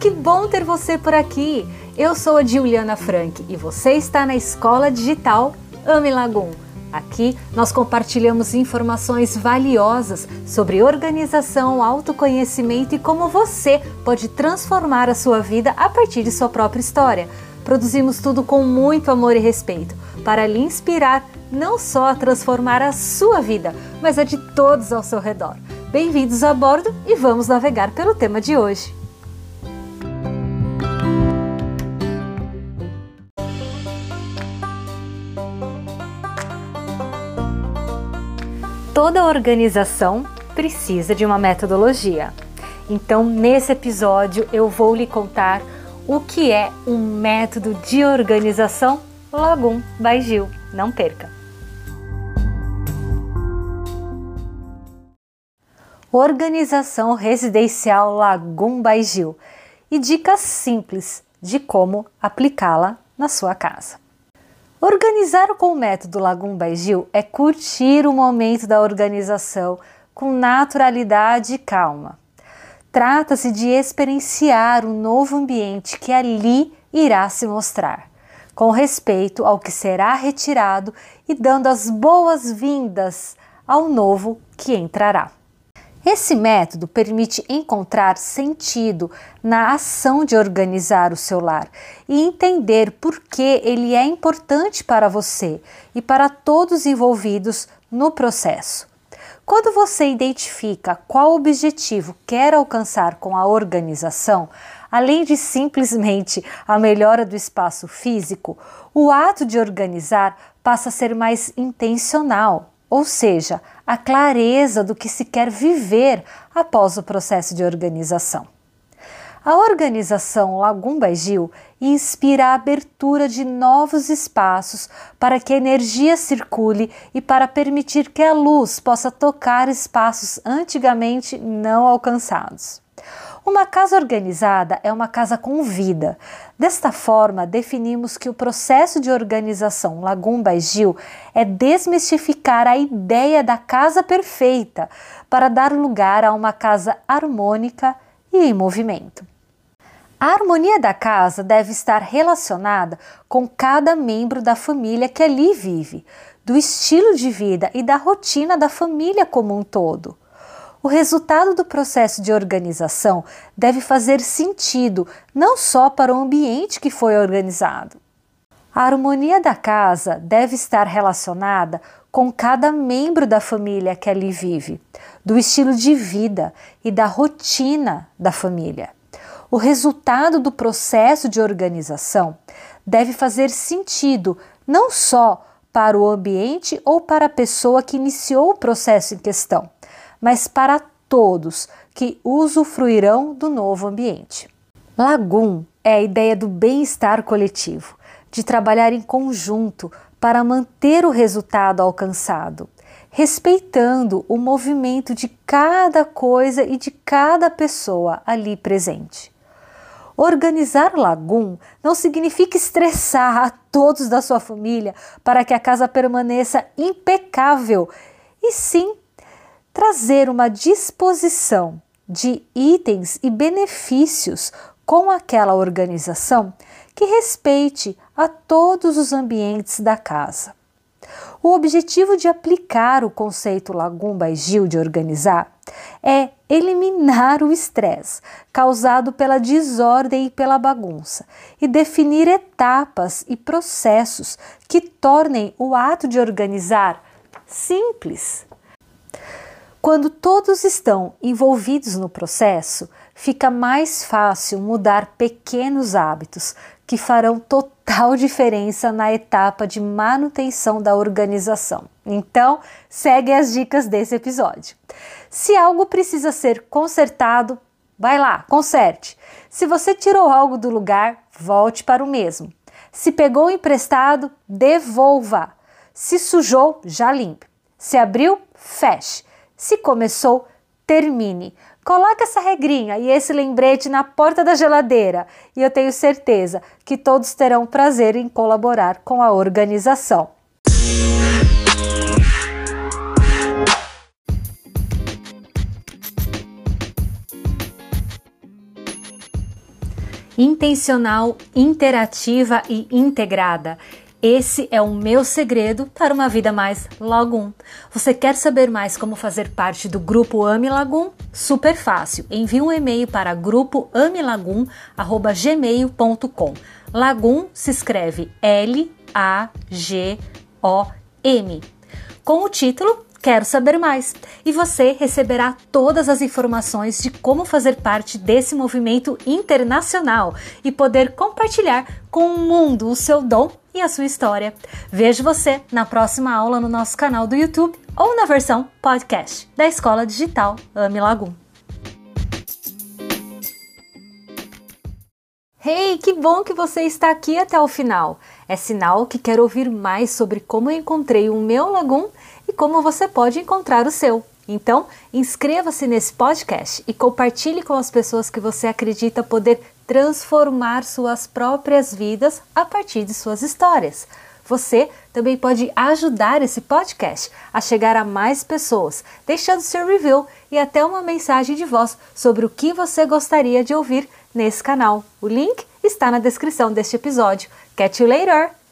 Que bom ter você por aqui! Eu sou a Juliana Frank e você está na Escola Digital Ame Lagum. Aqui nós compartilhamos informações valiosas sobre organização, autoconhecimento e como você pode transformar a sua vida a partir de sua própria história. Produzimos tudo com muito amor e respeito para lhe inspirar não só a transformar a sua vida, mas a de todos ao seu redor. Bem-vindos a bordo e vamos navegar pelo tema de hoje. Toda organização precisa de uma metodologia. Então, nesse episódio, eu vou lhe contar o que é um método de organização Lagum by Gil. Não perca! Organização Residencial Lagum by Gil e dicas simples de como aplicá-la na sua casa. Organizar com o método Lagum by Gil é curtir o momento da organização com naturalidade e calma. Trata-se de experienciar um novo ambiente que ali irá se mostrar, com respeito ao que será retirado e dando as boas-vindas ao novo que entrará. Esse método permite encontrar sentido na ação de organizar o seu lar e entender por que ele é importante para você e para todos envolvidos no processo. Quando você identifica qual objetivo quer alcançar com a organização, além de simplesmente a melhora do espaço físico, o ato de organizar passa a ser mais intencional ou seja, a clareza do que se quer viver após o processo de organização. A organização Lagum Gil inspira a abertura de novos espaços para que a energia circule e para permitir que a luz possa tocar espaços antigamente não alcançados. Uma casa organizada é uma casa com vida. Desta forma, definimos que o processo de organização Lagum Gil é desmistificar a ideia da casa perfeita para dar lugar a uma casa harmônica e em movimento. A harmonia da casa deve estar relacionada com cada membro da família que ali vive, do estilo de vida e da rotina da família como um todo. O resultado do processo de organização deve fazer sentido não só para o ambiente que foi organizado. A harmonia da casa deve estar relacionada com cada membro da família que ali vive, do estilo de vida e da rotina da família. O resultado do processo de organização deve fazer sentido não só para o ambiente ou para a pessoa que iniciou o processo em questão, mas para todos que usufruirão do novo ambiente. Lagum é a ideia do bem-estar coletivo, de trabalhar em conjunto para manter o resultado alcançado, respeitando o movimento de cada coisa e de cada pessoa ali presente. Organizar Lagum não significa estressar a todos da sua família para que a casa permaneça impecável, e sim trazer uma disposição de itens e benefícios com aquela organização que respeite a todos os ambientes da casa. O objetivo de aplicar o conceito Lagumba e Gil de organizar é eliminar o estresse causado pela desordem e pela bagunça e definir etapas e processos que tornem o ato de organizar simples, quando todos estão envolvidos no processo, fica mais fácil mudar pequenos hábitos que farão total diferença na etapa de manutenção da organização. Então, segue as dicas desse episódio. Se algo precisa ser consertado, vai lá, conserte. Se você tirou algo do lugar, volte para o mesmo. Se pegou emprestado, devolva. Se sujou, já limpe. Se abriu, feche. Se começou, termine. Coloque essa regrinha e esse lembrete na porta da geladeira e eu tenho certeza que todos terão prazer em colaborar com a organização. intencional, interativa e integrada. Esse é o meu segredo para uma vida mais Lagum. Você quer saber mais como fazer parte do grupo Ami Lagum? Super fácil. Envie um e-mail para grupoamilagum@gmail.com. Lagum se escreve L A G O M. Com o título Quero saber mais! E você receberá todas as informações de como fazer parte desse movimento internacional e poder compartilhar com o mundo o seu dom e a sua história. Vejo você na próxima aula no nosso canal do YouTube ou na versão podcast da Escola Digital Ame Lagum. Hey, que bom que você está aqui até o final! É sinal que quer ouvir mais sobre como eu encontrei o meu Lagum e como você pode encontrar o seu. Então, inscreva-se nesse podcast e compartilhe com as pessoas que você acredita poder transformar suas próprias vidas a partir de suas histórias. Você também pode ajudar esse podcast a chegar a mais pessoas, deixando seu review e até uma mensagem de voz sobre o que você gostaria de ouvir nesse canal. O link está na descrição deste episódio. Catch you later!